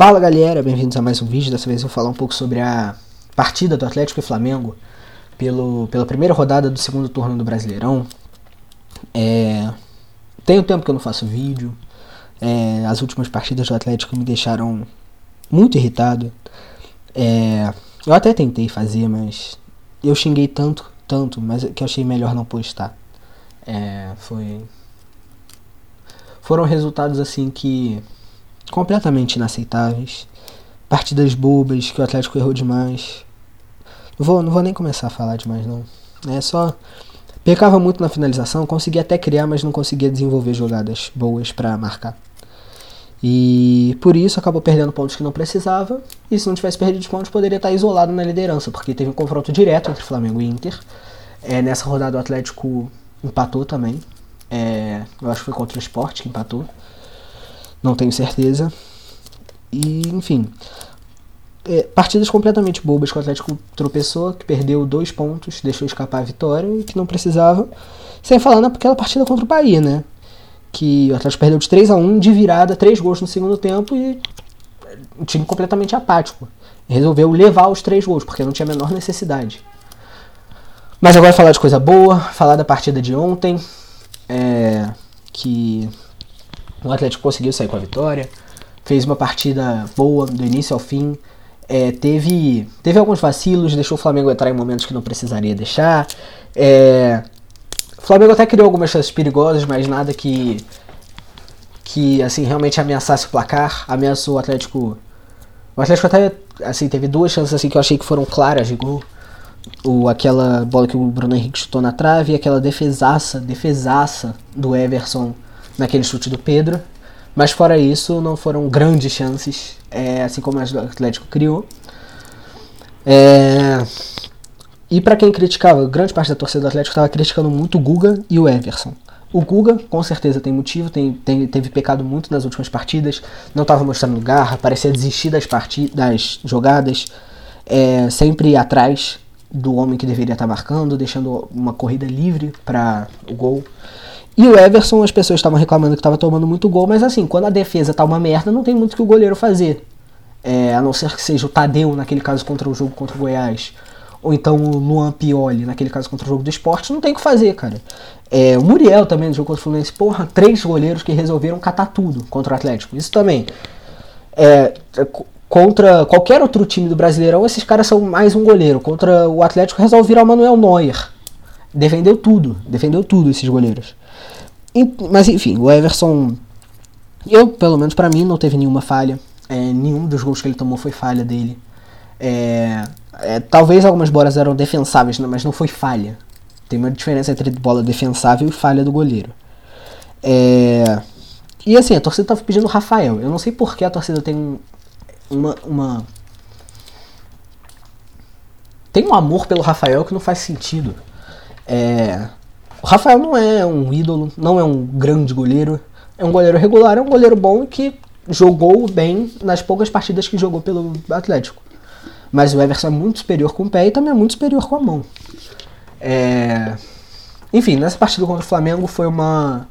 Fala galera, bem-vindos a mais um vídeo. Dessa vez eu vou falar um pouco sobre a partida do Atlético e Flamengo pelo, pela primeira rodada do segundo turno do Brasileirão. É, tem um tempo que eu não faço vídeo. É, as últimas partidas do Atlético me deixaram muito irritado. É, eu até tentei fazer, mas eu xinguei tanto, tanto, mas que eu achei melhor não postar. É, foi foram resultados assim que completamente inaceitáveis. Partidas bobas que o Atlético errou demais. Não vou, não vou nem começar a falar demais, não. É só. Pecava muito na finalização, conseguia até criar, mas não conseguia desenvolver jogadas boas para marcar. E por isso acabou perdendo pontos que não precisava. E se não tivesse perdido os pontos, poderia estar isolado na liderança, porque teve um confronto direto entre Flamengo e Inter. É, nessa rodada o Atlético empatou também. É, eu acho que foi contra o Sport que empatou não tenho certeza. E, enfim. É, partidas completamente bobas que o Atlético tropeçou, que perdeu dois pontos, deixou escapar a vitória e que não precisava. Sem falar naquela partida contra o Bahia, né? Que o Atlético perdeu de 3 a 1 de virada, três gols no segundo tempo e um time completamente apático. Resolveu levar os três gols, porque não tinha a menor necessidade. Mas agora falar de coisa boa, falar da partida de ontem, é, que o Atlético conseguiu sair com a vitória, fez uma partida boa do início ao fim. É, teve, teve alguns vacilos, deixou o Flamengo entrar em momentos que não precisaria deixar. É, o Flamengo até criou algumas chances perigosas, mas nada que que assim realmente ameaçasse o placar, ameaçou o Atlético. O Atlético até assim teve duas chances assim que eu achei que foram claras de gol. O, aquela bola que o Bruno Henrique chutou na trave e aquela defesaça, defesaça do Everson naquele chute do Pedro. Mas fora isso, não foram grandes chances, é, assim como o Atlético criou. É, e para quem criticava, grande parte da torcida do Atlético estava criticando muito o Guga e o Everson. O Guga, com certeza, tem motivo, tem, tem, teve pecado muito nas últimas partidas, não estava mostrando garra, parecia desistir das, partidas, das jogadas, é, sempre atrás do homem que deveria estar tá marcando, deixando uma corrida livre para o gol. E o Everson, as pessoas estavam reclamando que estava tomando muito gol, mas assim, quando a defesa tá uma merda, não tem muito que o goleiro fazer. É, a não ser que seja o Tadeu, naquele caso contra o jogo contra o Goiás, ou então o Luan Pioli, naquele caso contra o jogo do esporte, não tem o que fazer, cara. É, o Muriel também no jogo contra o Fluminense, porra, três goleiros que resolveram catar tudo contra o Atlético. Isso também. É, contra qualquer outro time do Brasileirão, esses caras são mais um goleiro. Contra o Atlético resolve virar o Manuel Neuer. Defendeu tudo, defendeu tudo esses goleiros. Mas enfim, o Everson, eu pelo menos para mim não teve nenhuma falha. É, nenhum dos gols que ele tomou foi falha dele. É, é, talvez algumas bolas eram defensáveis, né, mas não foi falha. Tem uma diferença entre bola defensável e falha do goleiro. É, e assim, a torcida tava pedindo o Rafael. Eu não sei por que a torcida tem uma, uma. Tem um amor pelo Rafael que não faz sentido. É, o Rafael não é um ídolo, não é um grande goleiro. É um goleiro regular, é um goleiro bom que jogou bem nas poucas partidas que jogou pelo Atlético. Mas o Everson é muito superior com o pé e também é muito superior com a mão. É... Enfim, nessa partida contra o Flamengo foi uma.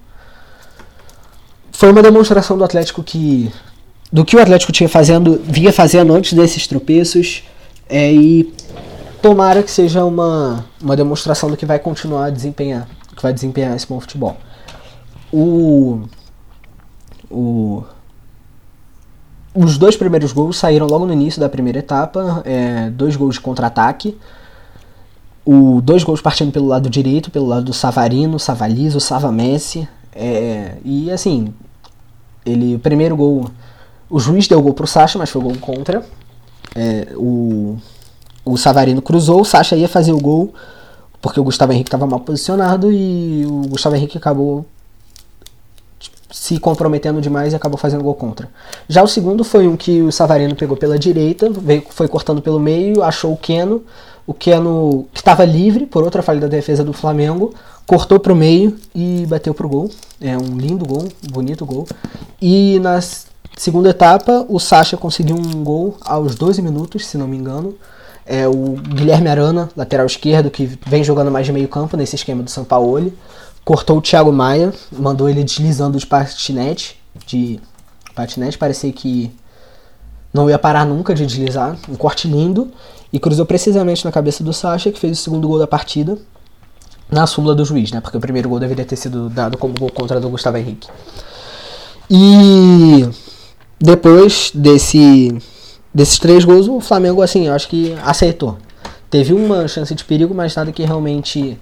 Foi uma demonstração do Atlético que. Do que o Atlético tinha fazendo, vinha fazendo antes desses tropeços. É, e tomara que seja uma, uma demonstração do que vai continuar a desempenhar que vai desempenhar esse bom futebol. O, o, os dois primeiros gols saíram logo no início da primeira etapa, é, dois gols de contra-ataque. O, dois gols partindo pelo lado direito, pelo lado do Savarino, Savalizo, Savamessi. É, e assim, ele, o primeiro gol, o juiz deu gol pro Sacha, mas foi gol contra. É, o, o Savarino cruzou, o Sacha ia fazer o gol porque o Gustavo Henrique estava mal posicionado e o Gustavo Henrique acabou se comprometendo demais e acabou fazendo gol contra. Já o segundo foi um que o Savarino pegou pela direita, veio, foi cortando pelo meio, achou o Keno, o Keno que estava livre por outra falha da defesa do Flamengo, cortou para o meio e bateu pro gol. É um lindo gol, bonito gol. E na segunda etapa, o Sacha conseguiu um gol aos 12 minutos, se não me engano é o Guilherme Arana, lateral esquerdo, que vem jogando mais de meio campo nesse esquema do São Paulo. Cortou o Thiago Maia, mandou ele deslizando de patinete. De patinete, parecia que não ia parar nunca de deslizar, um corte lindo, e cruzou precisamente na cabeça do Sacha, que fez o segundo gol da partida, na súmula do juiz, né? Porque o primeiro gol deveria ter sido dado como gol contra do Gustavo Henrique. E depois desse desses três gols, o Flamengo, assim, eu acho que aceitou. Teve uma chance de perigo, mas nada que realmente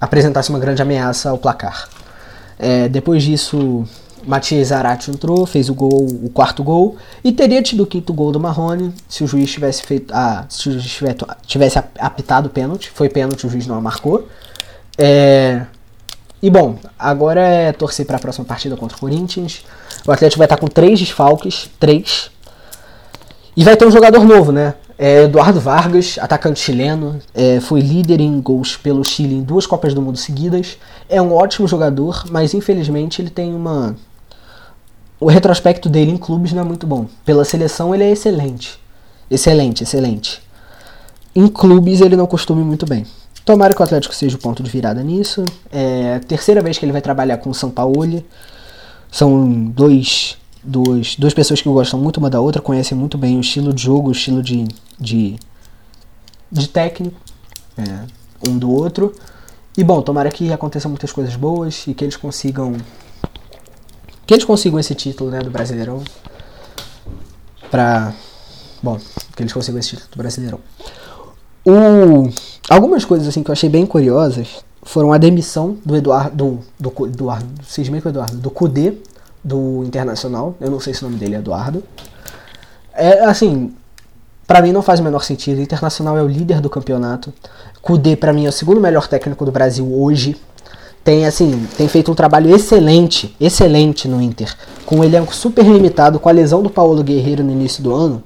apresentasse uma grande ameaça ao placar. É, depois disso, Matias Zarate entrou, fez o gol, o quarto gol, e teria tido o quinto gol do Marrone se o juiz tivesse feito. Ah, se o juiz tivesse apitado o pênalti. Foi pênalti, o juiz não marcou. É, e bom, agora é torcer para a próxima partida contra o Corinthians. O Atlético vai estar com três desfalques, três. E vai ter um jogador novo, né? É Eduardo Vargas, atacante chileno, é, foi líder em gols pelo Chile em duas Copas do Mundo seguidas. É um ótimo jogador, mas infelizmente ele tem uma. O retrospecto dele em clubes não é muito bom. Pela seleção ele é excelente. Excelente, excelente. Em clubes ele não costuma muito bem. Tomara que o Atlético seja o ponto de virada nisso. É a terceira vez que ele vai trabalhar com o São Paulo. São dois duas, duas pessoas que gostam muito uma da outra, conhecem muito bem o estilo de jogo, o estilo de, de, de técnico é, um do outro. E bom, tomara que aconteçam muitas coisas boas e que eles consigam. Que eles consigam esse título né, do Brasileirão. Pra. Bom, que eles consigam esse título do Brasileirão. O, algumas coisas assim que eu achei bem curiosas foram a demissão do Eduardo. Do, do, Eduardo. Que o Eduardo. Do Cudê do Internacional. Eu não sei se o nome dele é Eduardo. É assim, para mim não faz o menor sentido. O Internacional é o líder do campeonato. Kudê para mim é o segundo melhor técnico do Brasil hoje. Tem assim, tem feito um trabalho excelente, excelente no Inter, com um elenco super limitado, com a lesão do Paulo Guerreiro no início do ano.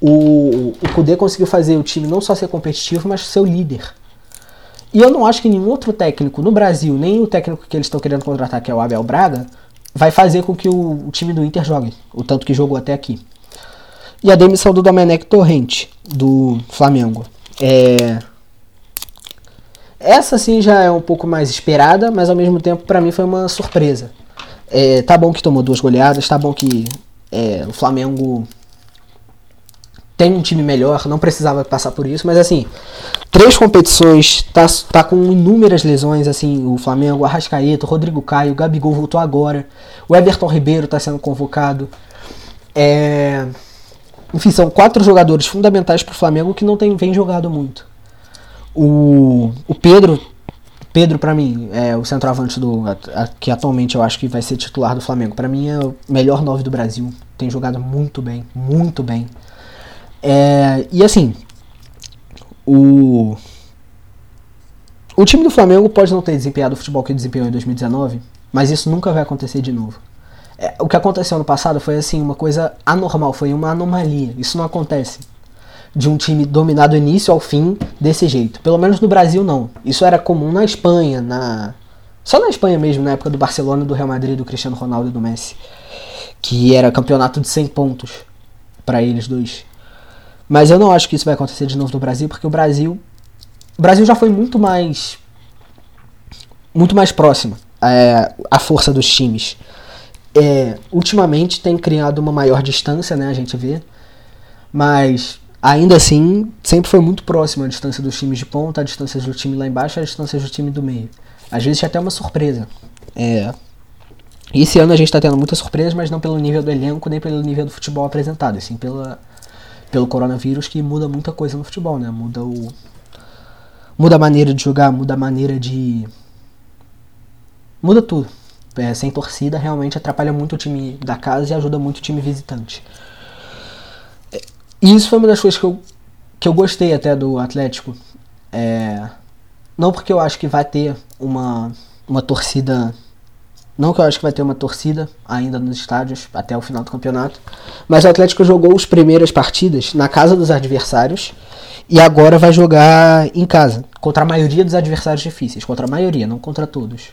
O, o Kudê conseguiu fazer o time não só ser competitivo, mas ser o líder. E eu não acho que nenhum outro técnico no Brasil, nem o técnico que eles estão querendo contratar, que é o Abel Braga, vai fazer com que o, o, time do Inter jogue, o tanto que jogou até aqui. E a demissão do Domenech Torrente, do Flamengo. É... Essa sim já é um pouco mais esperada, mas ao mesmo tempo para mim foi uma surpresa. É, tá bom que tomou duas goleadas, tá bom que é, o Flamengo tem um time melhor, não precisava passar por isso, mas assim, três competições, tá, tá com inúmeras lesões, assim, o Flamengo, o Arrascaeta, o Rodrigo Caio, o Gabigol voltou agora, o Everton Ribeiro tá sendo convocado. É... Enfim, são quatro jogadores fundamentais pro Flamengo que não tem, vem jogado muito. O, o Pedro, Pedro para mim, é o centroavante do a, a, que atualmente eu acho que vai ser titular do Flamengo. Para mim é o melhor nove do Brasil, tem jogado muito bem, muito bem. É, e assim, o, o time do Flamengo pode não ter desempenhado o futebol que desempenhou em 2019, mas isso nunca vai acontecer de novo. É, o que aconteceu no passado foi assim uma coisa anormal, foi uma anomalia. Isso não acontece de um time dominar do início ao fim desse jeito. Pelo menos no Brasil não. Isso era comum na Espanha, na só na Espanha mesmo, na época do Barcelona, do Real Madrid, do Cristiano Ronaldo e do Messi, que era campeonato de 100 pontos para eles dois. Mas eu não acho que isso vai acontecer de novo no Brasil, porque o Brasil. O Brasil já foi muito mais. Muito mais próximo é, à força dos times. É, ultimamente tem criado uma maior distância, né? A gente vê. Mas ainda assim, sempre foi muito próximo a distância dos times de ponta, a distância do time lá embaixo, a distância do time do meio. Às vezes é até uma surpresa. É, esse ano a gente está tendo muitas surpresas, mas não pelo nível do elenco, nem pelo nível do futebol apresentado, assim pela pelo coronavírus que muda muita coisa no futebol, né? Muda o muda a maneira de jogar, muda a maneira de muda tudo. É, sem torcida realmente atrapalha muito o time da casa e ajuda muito o time visitante. E isso foi uma das coisas que eu, que eu gostei até do Atlético. É, não porque eu acho que vai ter uma, uma torcida não que eu acho que vai ter uma torcida ainda nos estádios até o final do campeonato. Mas o Atlético jogou as primeiras partidas na casa dos adversários e agora vai jogar em casa, contra a maioria dos adversários difíceis. Contra a maioria, não contra todos.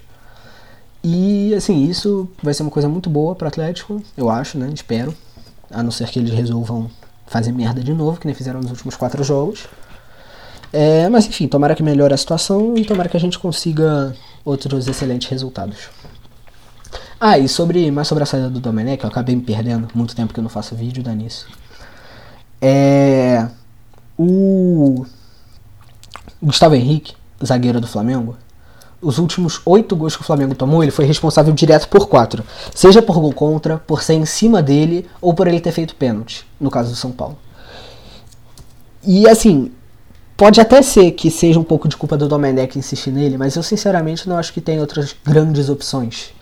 E assim, isso vai ser uma coisa muito boa para o Atlético, eu acho, né? Espero. A não ser que eles resolvam fazer merda de novo, que nem fizeram nos últimos quatro jogos. É, mas enfim, tomara que melhore a situação e tomara que a gente consiga outros excelentes resultados. Ah, e sobre, mais sobre a saída do Domenech, eu acabei me perdendo. Muito tempo que eu não faço vídeo, dá nisso. É. O. Gustavo Henrique, zagueiro do Flamengo, os últimos oito gols que o Flamengo tomou, ele foi responsável direto por quatro. Seja por gol contra, por ser em cima dele, ou por ele ter feito pênalti, no caso do São Paulo. E assim, pode até ser que seja um pouco de culpa do Domenech insistir nele, mas eu sinceramente não acho que tem outras grandes opções.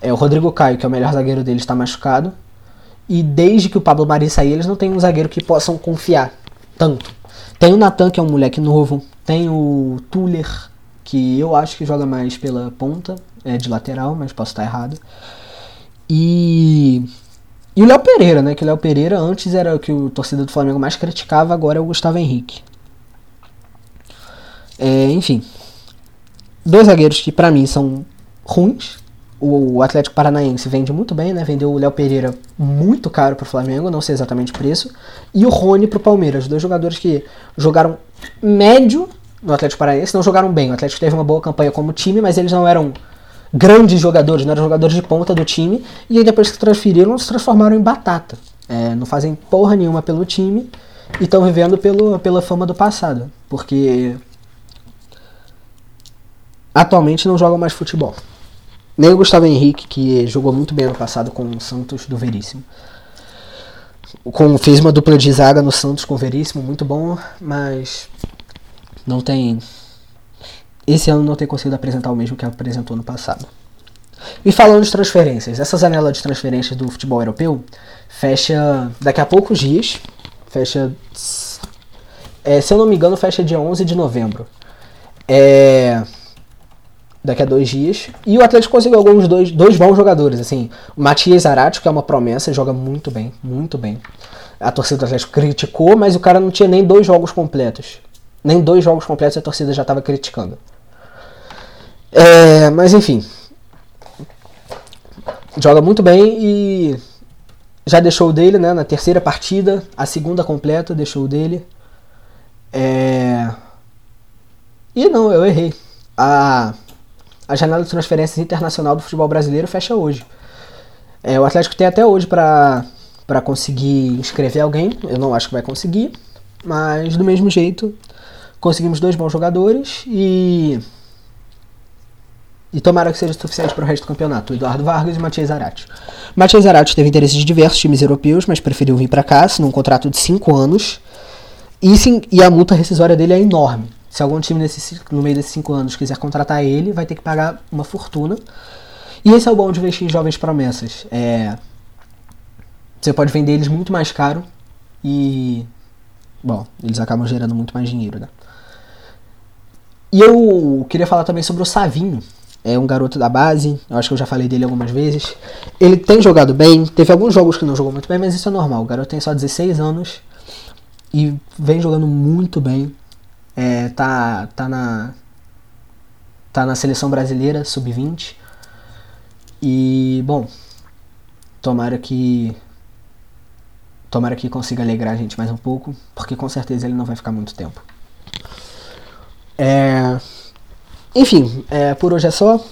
É, o Rodrigo Caio, que é o melhor zagueiro dele, está machucado. E desde que o Pablo Mari saiu, eles não têm um zagueiro que possam confiar tanto. Tem o Natan, que é um moleque novo. Tem o Tuller, que eu acho que joga mais pela ponta, é de lateral, mas posso estar errado. E. E o Léo Pereira, né? Que o Léo Pereira antes era o que o torcedor do Flamengo mais criticava, agora é o Gustavo Henrique. É, enfim. Dois zagueiros que para mim são ruins. O Atlético Paranaense vende muito bem, né? Vendeu o Léo Pereira muito caro para o Flamengo, não sei exatamente o preço. E o Rony para o Palmeiras, dois jogadores que jogaram médio no Atlético Paranaense não jogaram bem. O Atlético teve uma boa campanha como time, mas eles não eram grandes jogadores, não eram jogadores de ponta do time. E aí depois que transferiram, se transformaram em batata. É, não fazem porra nenhuma pelo time e estão vivendo pelo, pela fama do passado. Porque atualmente não jogam mais futebol. Nem o Gustavo Henrique, que jogou muito bem ano passado com o Santos do Veríssimo. Com, fez uma dupla de zaga no Santos com o Veríssimo, muito bom, mas não tem. Esse ano não tem conseguido apresentar o mesmo que apresentou no passado. E falando de transferências, essa janela de transferências do futebol europeu fecha daqui a poucos dias. Fecha. É, se eu não me engano, fecha dia 11 de novembro. É. Daqui a dois dias. E o Atlético conseguiu alguns dois, dois bons jogadores. assim O Matias Zarate, que é uma promessa, joga muito bem, muito bem. A torcida do Atlético criticou, mas o cara não tinha nem dois jogos completos. Nem dois jogos completos a torcida já estava criticando. É, mas enfim. Joga muito bem e já deixou o dele, né? Na terceira partida, a segunda completa, deixou o dele. É... E não, eu errei. A, a janela de transferências internacional do futebol brasileiro fecha hoje. É, o Atlético tem até hoje para conseguir inscrever alguém. Eu não acho que vai conseguir. Mas do mesmo jeito, conseguimos dois bons jogadores e. E tomara que seja suficiente para o resto do campeonato. Eduardo Vargas e Matias Zarate. Matias Zarate teve interesse de diversos times europeus, mas preferiu vir para cá, num contrato de 5 anos. E, sim, e a multa rescisória dele é enorme. Se algum time nesse, no meio desses 5 anos quiser contratar ele, vai ter que pagar uma fortuna. E esse é o bom de investir em jovens promessas. É, você pode vender eles muito mais caro e. Bom, eles acabam gerando muito mais dinheiro, né? E eu queria falar também sobre o Savinho. É um garoto da base, eu acho que eu já falei dele algumas vezes. Ele tem jogado bem, teve alguns jogos que não jogou muito bem, mas isso é normal. O garoto tem só 16 anos e vem jogando muito bem. É, tá, tá na tá na seleção brasileira sub-20. E bom, tomara que tomara que consiga alegrar a gente mais um pouco, porque com certeza ele não vai ficar muito tempo. É... Enfim, é, por hoje é só.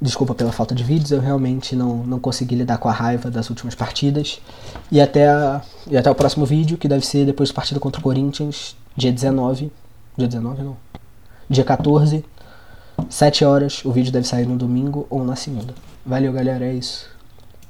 Desculpa pela falta de vídeos, eu realmente não, não consegui lidar com a raiva das últimas partidas. E até, a, e até o próximo vídeo, que deve ser depois do partido contra o Corinthians, dia 19. Dia 19 não. Dia 14, 7 horas. O vídeo deve sair no domingo ou na segunda. Valeu, galera, é isso.